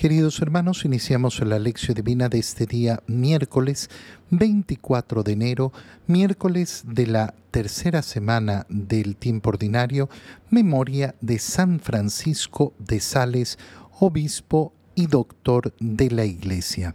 Queridos hermanos, iniciamos la lección divina de este día miércoles 24 de enero, miércoles de la tercera semana del tiempo ordinario, memoria de San Francisco de Sales, obispo y doctor de la Iglesia.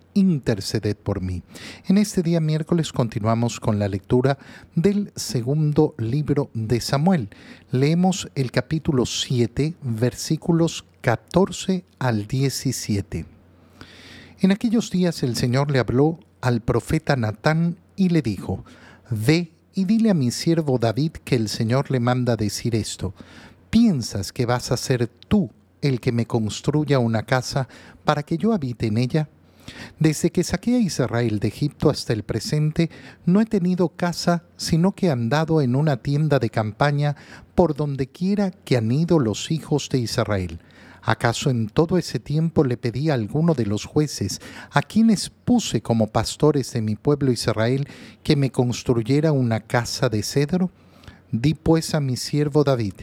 interceded por mí. En este día miércoles continuamos con la lectura del segundo libro de Samuel. Leemos el capítulo 7, versículos 14 al 17. En aquellos días el Señor le habló al profeta Natán y le dijo, Ve y dile a mi siervo David que el Señor le manda decir esto. ¿Piensas que vas a ser tú el que me construya una casa para que yo habite en ella? Desde que saqué a Israel de Egipto hasta el presente, no he tenido casa, sino que he andado en una tienda de campaña por donde quiera que han ido los hijos de Israel. ¿Acaso en todo ese tiempo le pedí a alguno de los jueces, a quienes puse como pastores de mi pueblo Israel, que me construyera una casa de cedro? Di pues a mi siervo David,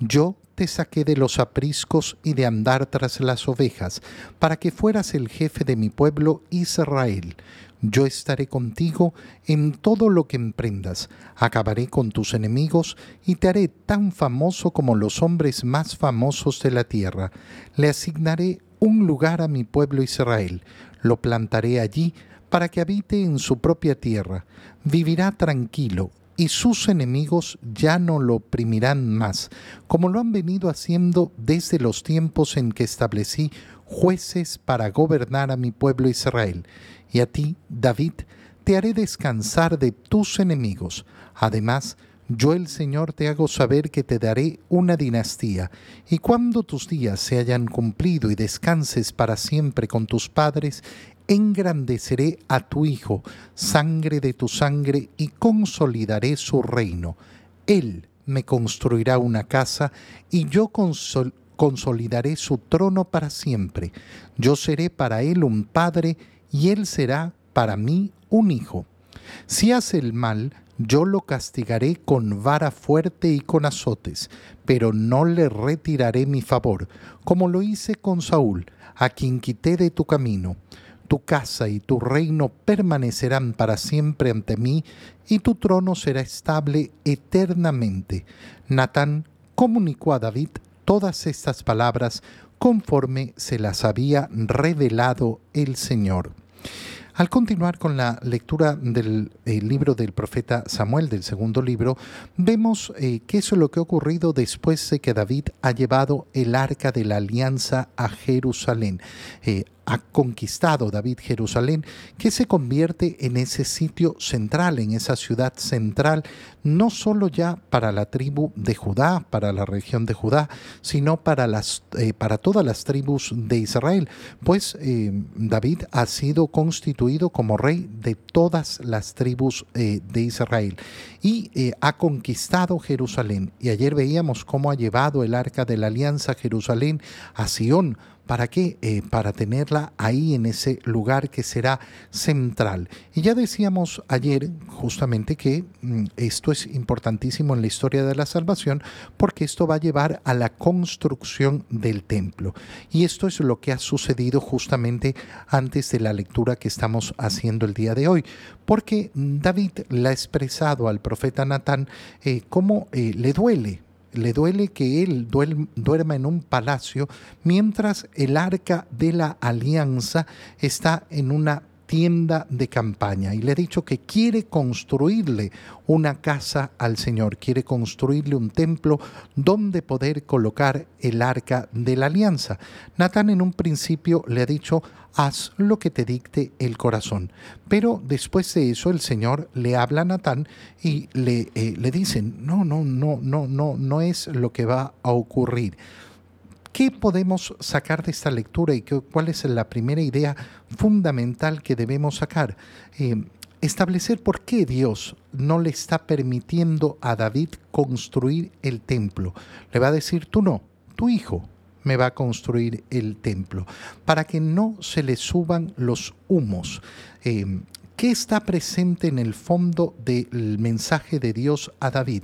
yo te saqué de los apriscos y de andar tras las ovejas, para que fueras el jefe de mi pueblo Israel. Yo estaré contigo en todo lo que emprendas, acabaré con tus enemigos y te haré tan famoso como los hombres más famosos de la tierra. Le asignaré un lugar a mi pueblo Israel, lo plantaré allí para que habite en su propia tierra. Vivirá tranquilo y sus enemigos ya no lo oprimirán más, como lo han venido haciendo desde los tiempos en que establecí jueces para gobernar a mi pueblo Israel. Y a ti, David, te haré descansar de tus enemigos. Además, yo el Señor te hago saber que te daré una dinastía, y cuando tus días se hayan cumplido y descanses para siempre con tus padres, engrandeceré a tu Hijo, sangre de tu sangre, y consolidaré su reino. Él me construirá una casa, y yo consolidaré su trono para siempre. Yo seré para él un padre, y él será para mí un hijo. Si hace el mal, yo lo castigaré con vara fuerte y con azotes, pero no le retiraré mi favor, como lo hice con Saúl, a quien quité de tu camino tu casa y tu reino permanecerán para siempre ante mí, y tu trono será estable eternamente. Natán comunicó a David todas estas palabras conforme se las había revelado el Señor. Al continuar con la lectura del libro del profeta Samuel, del segundo libro, vemos eh, qué es lo que ha ocurrido después de que David ha llevado el arca de la alianza a Jerusalén. Eh, ha conquistado David Jerusalén, que se convierte en ese sitio central, en esa ciudad central, no solo ya para la tribu de Judá, para la región de Judá, sino para, las, eh, para todas las tribus de Israel, pues eh, David ha sido constituido como rey de todas las tribus eh, de Israel y ha conquistado Jerusalén. Y ayer veíamos cómo ha llevado el arca de la alianza Jerusalén a Sión ¿Para qué? Eh, para tenerla ahí en ese lugar que será central. Y ya decíamos ayer justamente que mm, esto es importantísimo en la historia de la salvación porque esto va a llevar a la construcción del templo. Y esto es lo que ha sucedido justamente antes de la lectura que estamos haciendo el día de hoy. Porque David le ha expresado al profeta Natán eh, cómo eh, le duele le duele que él duerma en un palacio mientras el arca de la alianza está en una tienda de campaña y le ha dicho que quiere construirle una casa al Señor, quiere construirle un templo donde poder colocar el arca de la alianza. Natán en un principio le ha dicho, haz lo que te dicte el corazón. Pero después de eso el Señor le habla a Natán y le, eh, le dicen, no, no, no, no, no, no es lo que va a ocurrir ¿Qué podemos sacar de esta lectura y cuál es la primera idea fundamental que debemos sacar? Eh, establecer por qué Dios no le está permitiendo a David construir el templo. Le va a decir, tú no, tu hijo me va a construir el templo, para que no se le suban los humos. Eh, ¿Qué está presente en el fondo del mensaje de Dios a David?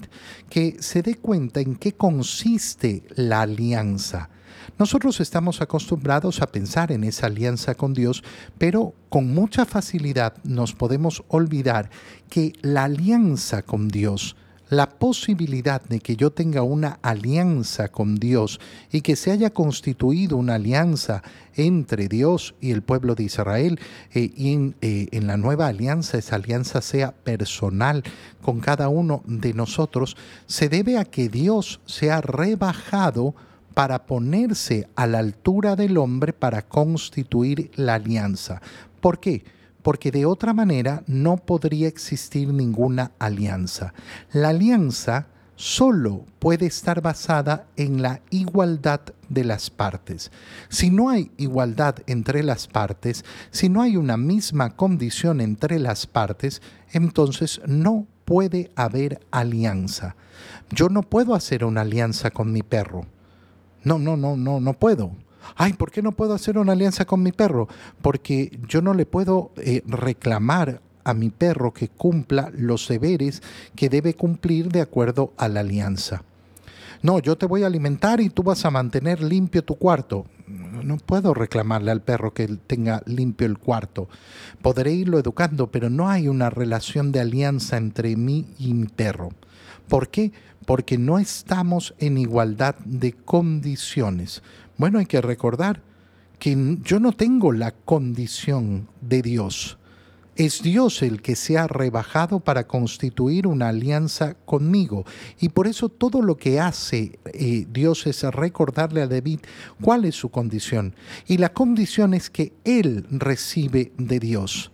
Que se dé cuenta en qué consiste la alianza. Nosotros estamos acostumbrados a pensar en esa alianza con Dios, pero con mucha facilidad nos podemos olvidar que la alianza con Dios, la posibilidad de que yo tenga una alianza con Dios y que se haya constituido una alianza entre Dios y el pueblo de Israel eh, y en, eh, en la nueva alianza esa alianza sea personal con cada uno de nosotros, se debe a que Dios se ha rebajado para ponerse a la altura del hombre para constituir la alianza. ¿Por qué? Porque de otra manera no podría existir ninguna alianza. La alianza solo puede estar basada en la igualdad de las partes. Si no hay igualdad entre las partes, si no hay una misma condición entre las partes, entonces no puede haber alianza. Yo no puedo hacer una alianza con mi perro no, no, no, no, no puedo. Ay, ¿por qué no puedo hacer una alianza con mi perro? Porque yo no le puedo eh, reclamar a mi perro que cumpla los deberes que debe cumplir de acuerdo a la alianza. No, yo te voy a alimentar y tú vas a mantener limpio tu cuarto. No puedo reclamarle al perro que tenga limpio el cuarto. Podré irlo educando, pero no hay una relación de alianza entre mí y mi perro. ¿Por qué? Porque no estamos en igualdad de condiciones. Bueno, hay que recordar que yo no tengo la condición de Dios. Es Dios el que se ha rebajado para constituir una alianza conmigo. Y por eso todo lo que hace eh, Dios es recordarle a David cuál es su condición. Y la condición es que Él recibe de Dios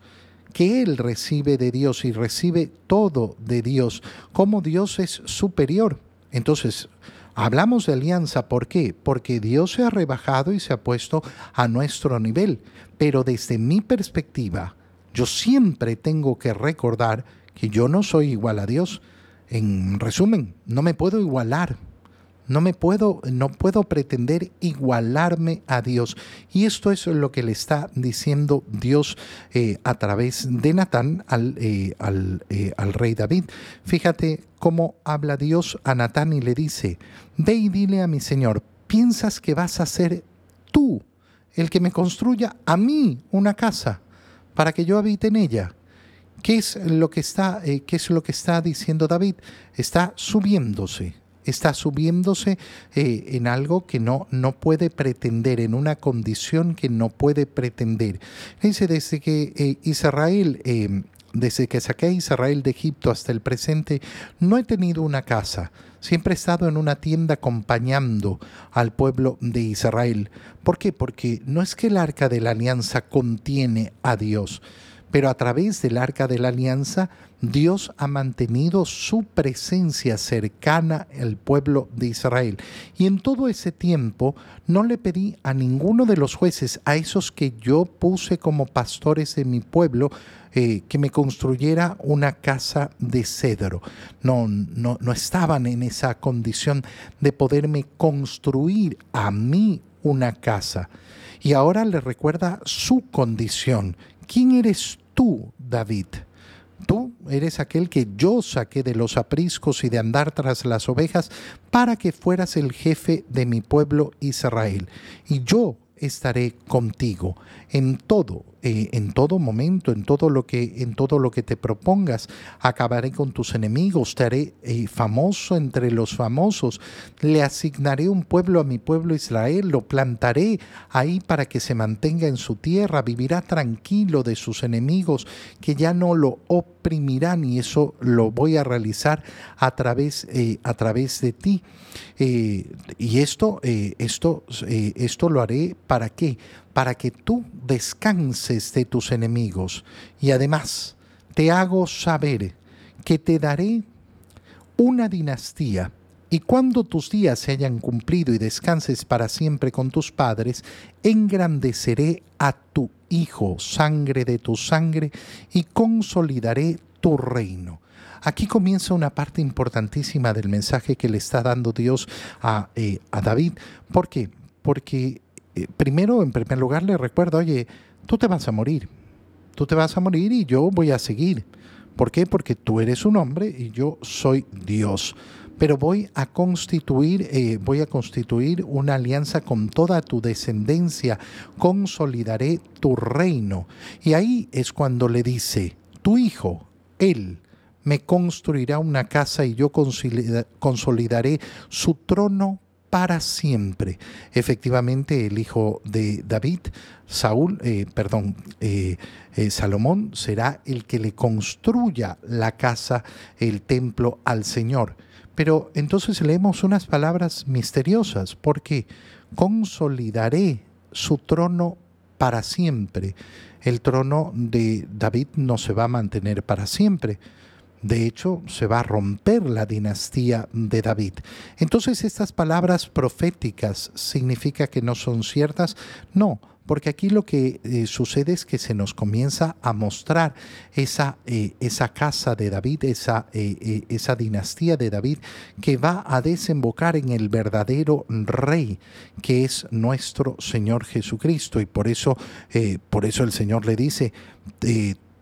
que él recibe de Dios y recibe todo de Dios, como Dios es superior. Entonces, hablamos de alianza, ¿por qué? Porque Dios se ha rebajado y se ha puesto a nuestro nivel. Pero desde mi perspectiva, yo siempre tengo que recordar que yo no soy igual a Dios. En resumen, no me puedo igualar no me puedo, no puedo pretender igualarme a Dios. Y esto es lo que le está diciendo Dios eh, a través de Natán al, eh, eh, al, rey David. Fíjate cómo habla Dios a Natán y le dice, ve y dile a mi Señor, ¿piensas que vas a ser tú el que me construya a mí una casa para que yo habite en ella? ¿Qué es lo que está, qué es lo que está diciendo David? Está subiéndose está subiéndose eh, en algo que no, no puede pretender, en una condición que no puede pretender. Dice, desde que eh, Israel, eh, desde que saqué a Israel de Egipto hasta el presente, no he tenido una casa. Siempre he estado en una tienda acompañando al pueblo de Israel. ¿Por qué? Porque no es que el arca de la alianza contiene a Dios, pero a través del arca de la alianza Dios ha mantenido su presencia cercana al pueblo de Israel. Y en todo ese tiempo no le pedí a ninguno de los jueces, a esos que yo puse como pastores de mi pueblo, eh, que me construyera una casa de cedro. No, no, no estaban en esa condición de poderme construir a mí una casa. Y ahora le recuerda su condición. ¿Quién eres tú, David? Tú eres aquel que yo saqué de los apriscos y de andar tras las ovejas para que fueras el jefe de mi pueblo Israel. Y yo estaré contigo en todo, eh, en todo momento, en todo lo que, en todo lo que te propongas. Acabaré con tus enemigos, te haré eh, famoso entre los famosos. Le asignaré un pueblo a mi pueblo Israel, lo plantaré ahí para que se mantenga en su tierra, vivirá tranquilo de sus enemigos, que ya no lo oprimirán y eso lo voy a realizar a través, eh, a través de ti. y esto, esto, esto lo haré para qué? Para que tú descanses de tus enemigos. Y además te hago saber que te daré una dinastía y cuando tus días se hayan cumplido y descanses para siempre con tus padres, engrandeceré a tu Hijo, sangre de tu sangre, y consolidaré tu reino. Aquí comienza una parte importantísima del mensaje que le está dando Dios a, eh, David. ¿Por qué? Porque eh, primero, en primer lugar, le recuerda, oye, tú te vas a morir, tú te vas a morir y yo voy a seguir. ¿Por qué? Porque tú eres un hombre y yo soy Dios pero voy a constituir, eh, voy a constituir una alianza con toda tu descendencia, consolidaré tu reino. Y ahí es cuando le dice, tu hijo, él, me construirá una casa y yo consolidaré su trono para siempre. Efectivamente, el hijo de David, Saúl, eh, perdón, eh, Salomón, será el que le construya la casa, el templo al Señor. Pero entonces leemos unas palabras misteriosas, porque consolidaré su trono para siempre. El trono de David no se va a mantener para siempre. De hecho, se va a romper la dinastía de David. Entonces, estas palabras proféticas significa que no son ciertas? No, porque aquí lo que eh, sucede es que se nos comienza a mostrar esa, eh, esa casa de David, esa, eh, esa dinastía de David, que va a desembocar en el verdadero rey, que es nuestro Señor Jesucristo. Y por eso, por eso el Señor le dice,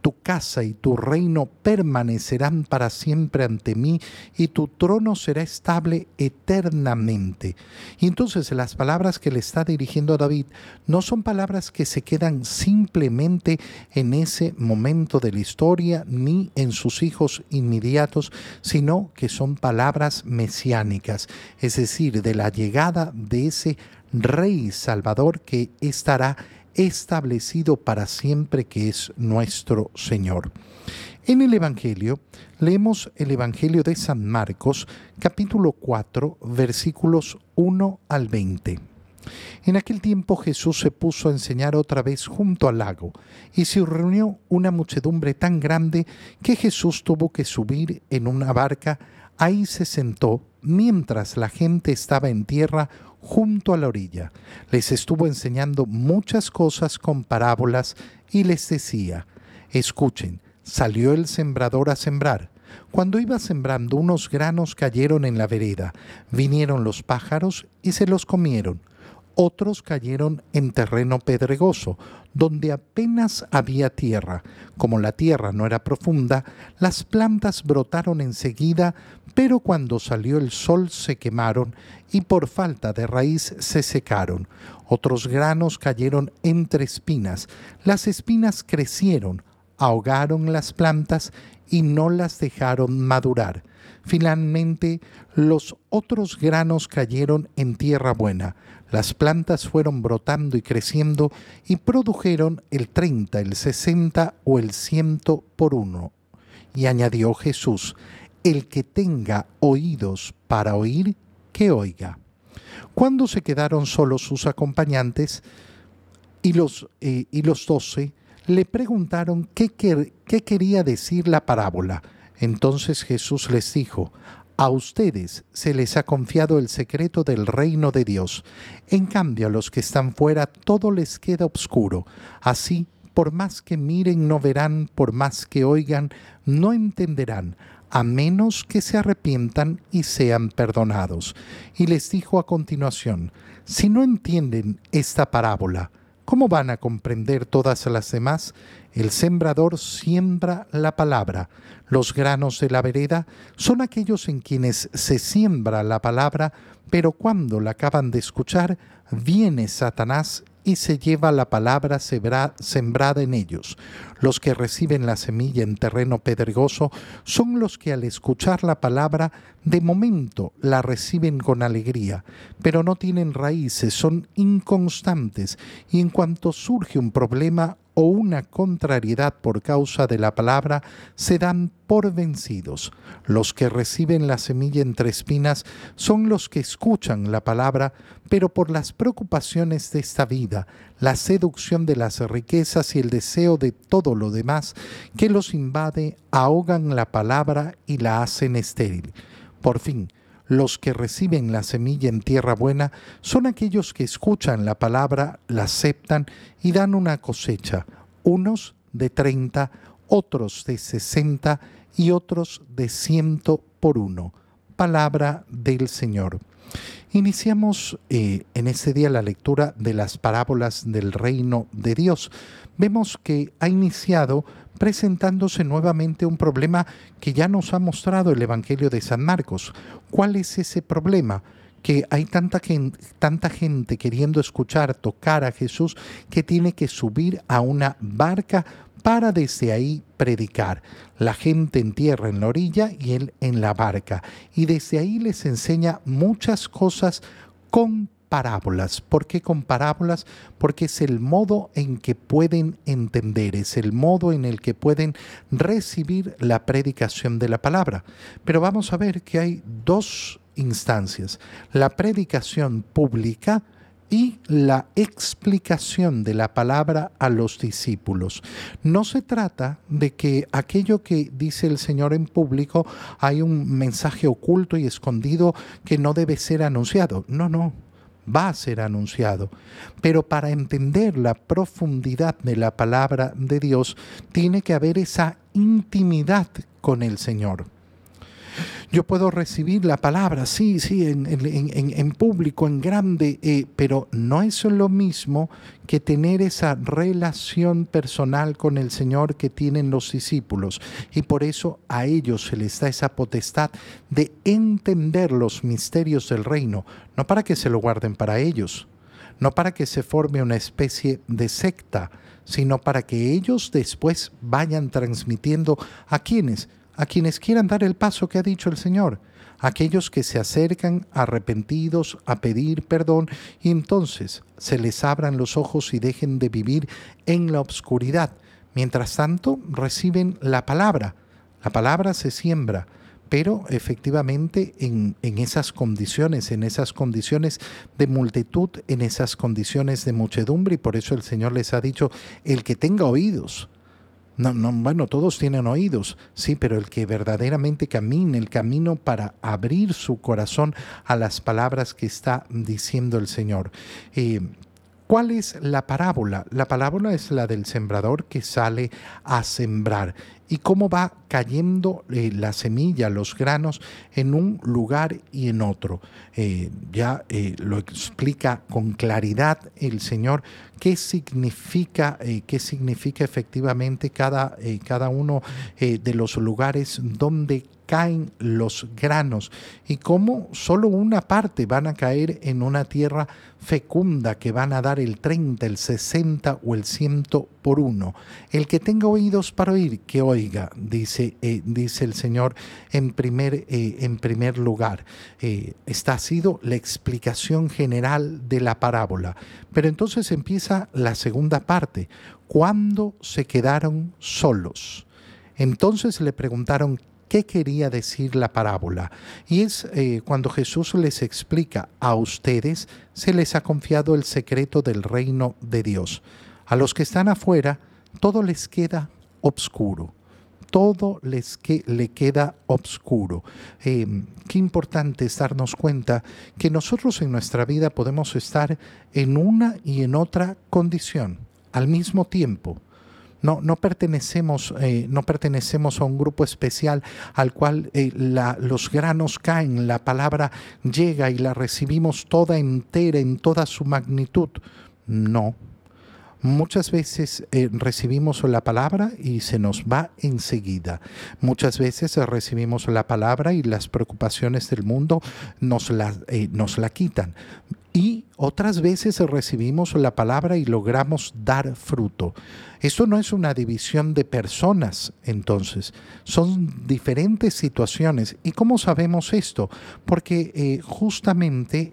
tu casa y tu reino permanecerán para siempre ante mí y tu trono será estable eternamente. Y entonces las palabras que le está dirigiendo a David no son palabras que se quedan simplemente en ese momento de la historia ni en sus hijos inmediatos, sino que son palabras mesiánicas, es decir, de la llegada de ese rey salvador que estará establecido para siempre que es nuestro Señor. En el Evangelio leemos el Evangelio de San Marcos capítulo 4 versículos 1 al 20. En aquel tiempo Jesús se puso a enseñar otra vez junto al lago, y se reunió una muchedumbre tan grande que Jesús tuvo que subir en una barca, ahí se sentó, mientras la gente estaba en tierra junto a la orilla. Les estuvo enseñando muchas cosas con parábolas y les decía, escuchen, salió el sembrador a sembrar. Cuando iba sembrando unos granos cayeron en la vereda, vinieron los pájaros y se los comieron. Otros cayeron en terreno pedregoso, donde apenas había tierra. Como la tierra no era profunda, las plantas brotaron enseguida, pero cuando salió el sol se quemaron y por falta de raíz se secaron. Otros granos cayeron entre espinas. Las espinas crecieron, ahogaron las plantas y no las dejaron madurar. Finalmente, los otros granos cayeron en tierra buena. Las plantas fueron brotando y creciendo y produjeron el 30, el 60 o el ciento por uno. Y añadió Jesús, el que tenga oídos para oír, que oiga. Cuando se quedaron solos sus acompañantes y los, eh, y los doce, le preguntaron qué, qué quería decir la parábola. Entonces Jesús les dijo, a ustedes se les ha confiado el secreto del reino de Dios. En cambio, a los que están fuera todo les queda oscuro. Así, por más que miren, no verán, por más que oigan, no entenderán, a menos que se arrepientan y sean perdonados. Y les dijo a continuación, si no entienden esta parábola, ¿Cómo van a comprender todas las demás? El sembrador siembra la palabra. Los granos de la vereda son aquellos en quienes se siembra la palabra, pero cuando la acaban de escuchar, viene Satanás y se lleva la palabra sembrada en ellos. Los que reciben la semilla en terreno pedregoso son los que al escuchar la palabra de momento la reciben con alegría, pero no tienen raíces, son inconstantes y en cuanto surge un problema o una contrariedad por causa de la palabra, se dan por vencidos. Los que reciben la semilla entre espinas son los que escuchan la palabra, pero por las preocupaciones de esta vida, la seducción de las riquezas y el deseo de todo lo demás que los invade, ahogan la palabra y la hacen estéril. Por fin, Los que reciben la semilla en tierra buena son aquellos que escuchan la palabra, la aceptan y dan una cosecha, unos de 30, otros de 60 y otros de ciento por uno. Palabra del Señor. Iniciamos eh, en este día la lectura de las parábolas del reino de Dios. Vemos que ha iniciado presentándose nuevamente un problema que ya nos ha mostrado el Evangelio de San Marcos. ¿Cuál es ese problema? que hay tanta gente, queriendo escuchar, tocar a Jesús, que tiene que subir a una barca para desde ahí predicar. La gente en tierra en la orilla y él en la barca. Y desde ahí les enseña muchas cosas con parábolas. ¿Por qué con parábolas? Porque es el modo en que pueden entender, es el modo en el que pueden recibir la predicación de la palabra. Pero vamos a ver que hay dos instancias. La predicación pública, y la explicación de la palabra a los discípulos. No se trata de que aquello que dice el Señor en público hay un mensaje oculto y escondido que no debe ser anunciado. No, no va a ser anunciado. Pero para entender la profundidad de la palabra de Dios, tiene que haber esa intimidad con el Señor. Yo puedo recibir la palabra, sí, sí, en, público, en grande, eh, pero no es lo mismo que tener esa relación personal con el Señor que tienen los discípulos. Y por eso a ellos se les da esa potestad de entender los misterios del reino, no para que se lo guarden para ellos, no para que se forme una especie de secta, sino para que ellos después vayan transmitiendo a quienes a quienes quieran dar el paso que ha dicho el Señor, aquellos que se acercan arrepentidos a pedir perdón y entonces se les abran los ojos y dejen de vivir en la oscuridad. Mientras tanto, reciben la palabra. La palabra se siembra, pero efectivamente en, en, esas condiciones, en esas condiciones de multitud, en esas condiciones de muchedumbre, y por eso el Señor les ha dicho, el que tenga oídos, no, no, bueno, todos tienen oídos, sí, pero el que verdaderamente camine el camino para abrir su corazón a las palabras que está diciendo el Señor. Eh, ¿Cuál es la parábola? La parábola es la del sembrador que sale a sembrar y cómo va cayendo eh, la semilla, los granos en un lugar y en otro. Eh, ya eh, lo explica con claridad el Señor qué significa, qué significa efectivamente cada, cada uno de los lugares donde caen los granos y cómo solo una parte van a caer en una tierra fecunda que van a dar el 30, el 60 o el 100 por uno. El que tenga oídos para oír, que oiga, dice, eh, dice el Señor en primer, eh, en primer lugar. Eh, esta ha sido la explicación general de la parábola. Pero entonces empieza la segunda parte. ¿Cuándo se quedaron solos? Entonces le preguntaron, qué quería decir la parábola. Y es eh, cuando Jesús les explica, a ustedes se les ha confiado el secreto del reino de Dios. A los que están afuera, todo les queda obscuro todo les que, le queda obscuro. Em, qué importante es darnos cuenta que nosotros en nuestra vida podemos estar en una y en otra condición al mismo tiempo. No, no, pertenecemos, eh, no pertenecemos a un grupo especial al cual eh, los granos caen, la palabra llega y la recibimos toda entera, en toda su magnitud. No. Muchas veces eh, recibimos la palabra y se nos va enseguida. Muchas veces recibimos la palabra y las preocupaciones del mundo nos la, nos la quitan. Y otras veces recibimos la palabra y logramos dar fruto. Esto no es una división de personas, entonces, son diferentes situaciones. ¿Y cómo sabemos esto? Porque eh, justamente...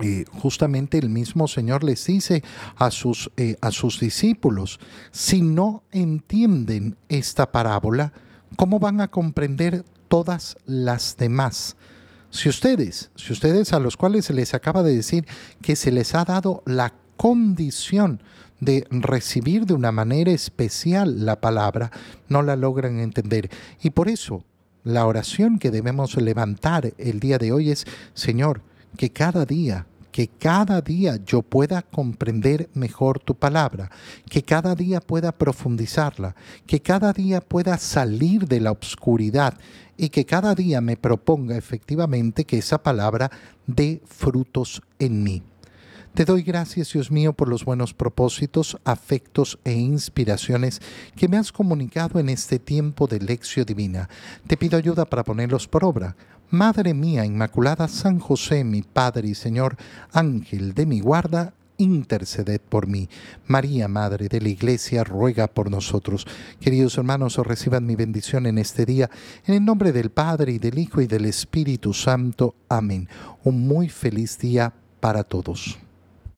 Eh, justamente el mismo Señor les dice a sus, eh, a sus discípulos, si no entienden esta parábola, ¿cómo van a comprender todas las demás? Si ustedes, si ustedes a los cuales se les acaba de decir que se les ha dado la condición de recibir de una manera especial la palabra, no la logran entender. Y por eso la oración que debemos levantar el día de hoy es, Señor, que cada día que cada día yo pueda comprender mejor tu palabra, que cada día pueda profundizarla, que cada día pueda salir de la oscuridad y que cada día me proponga efectivamente que esa palabra dé frutos en mí. Te doy gracias, Dios mío, por los buenos propósitos, afectos e inspiraciones que me has comunicado en este tiempo de lección divina. Te pido ayuda para ponerlos por obra Madre mía Inmaculada, San José, mi Padre y Señor, Ángel de mi guarda, interceded por mí. María, Madre de la Iglesia, ruega por nosotros. Queridos hermanos, reciban mi bendición en este día, en el nombre del Padre y del Hijo y del Espíritu Santo. Amén. Un muy feliz día para todos.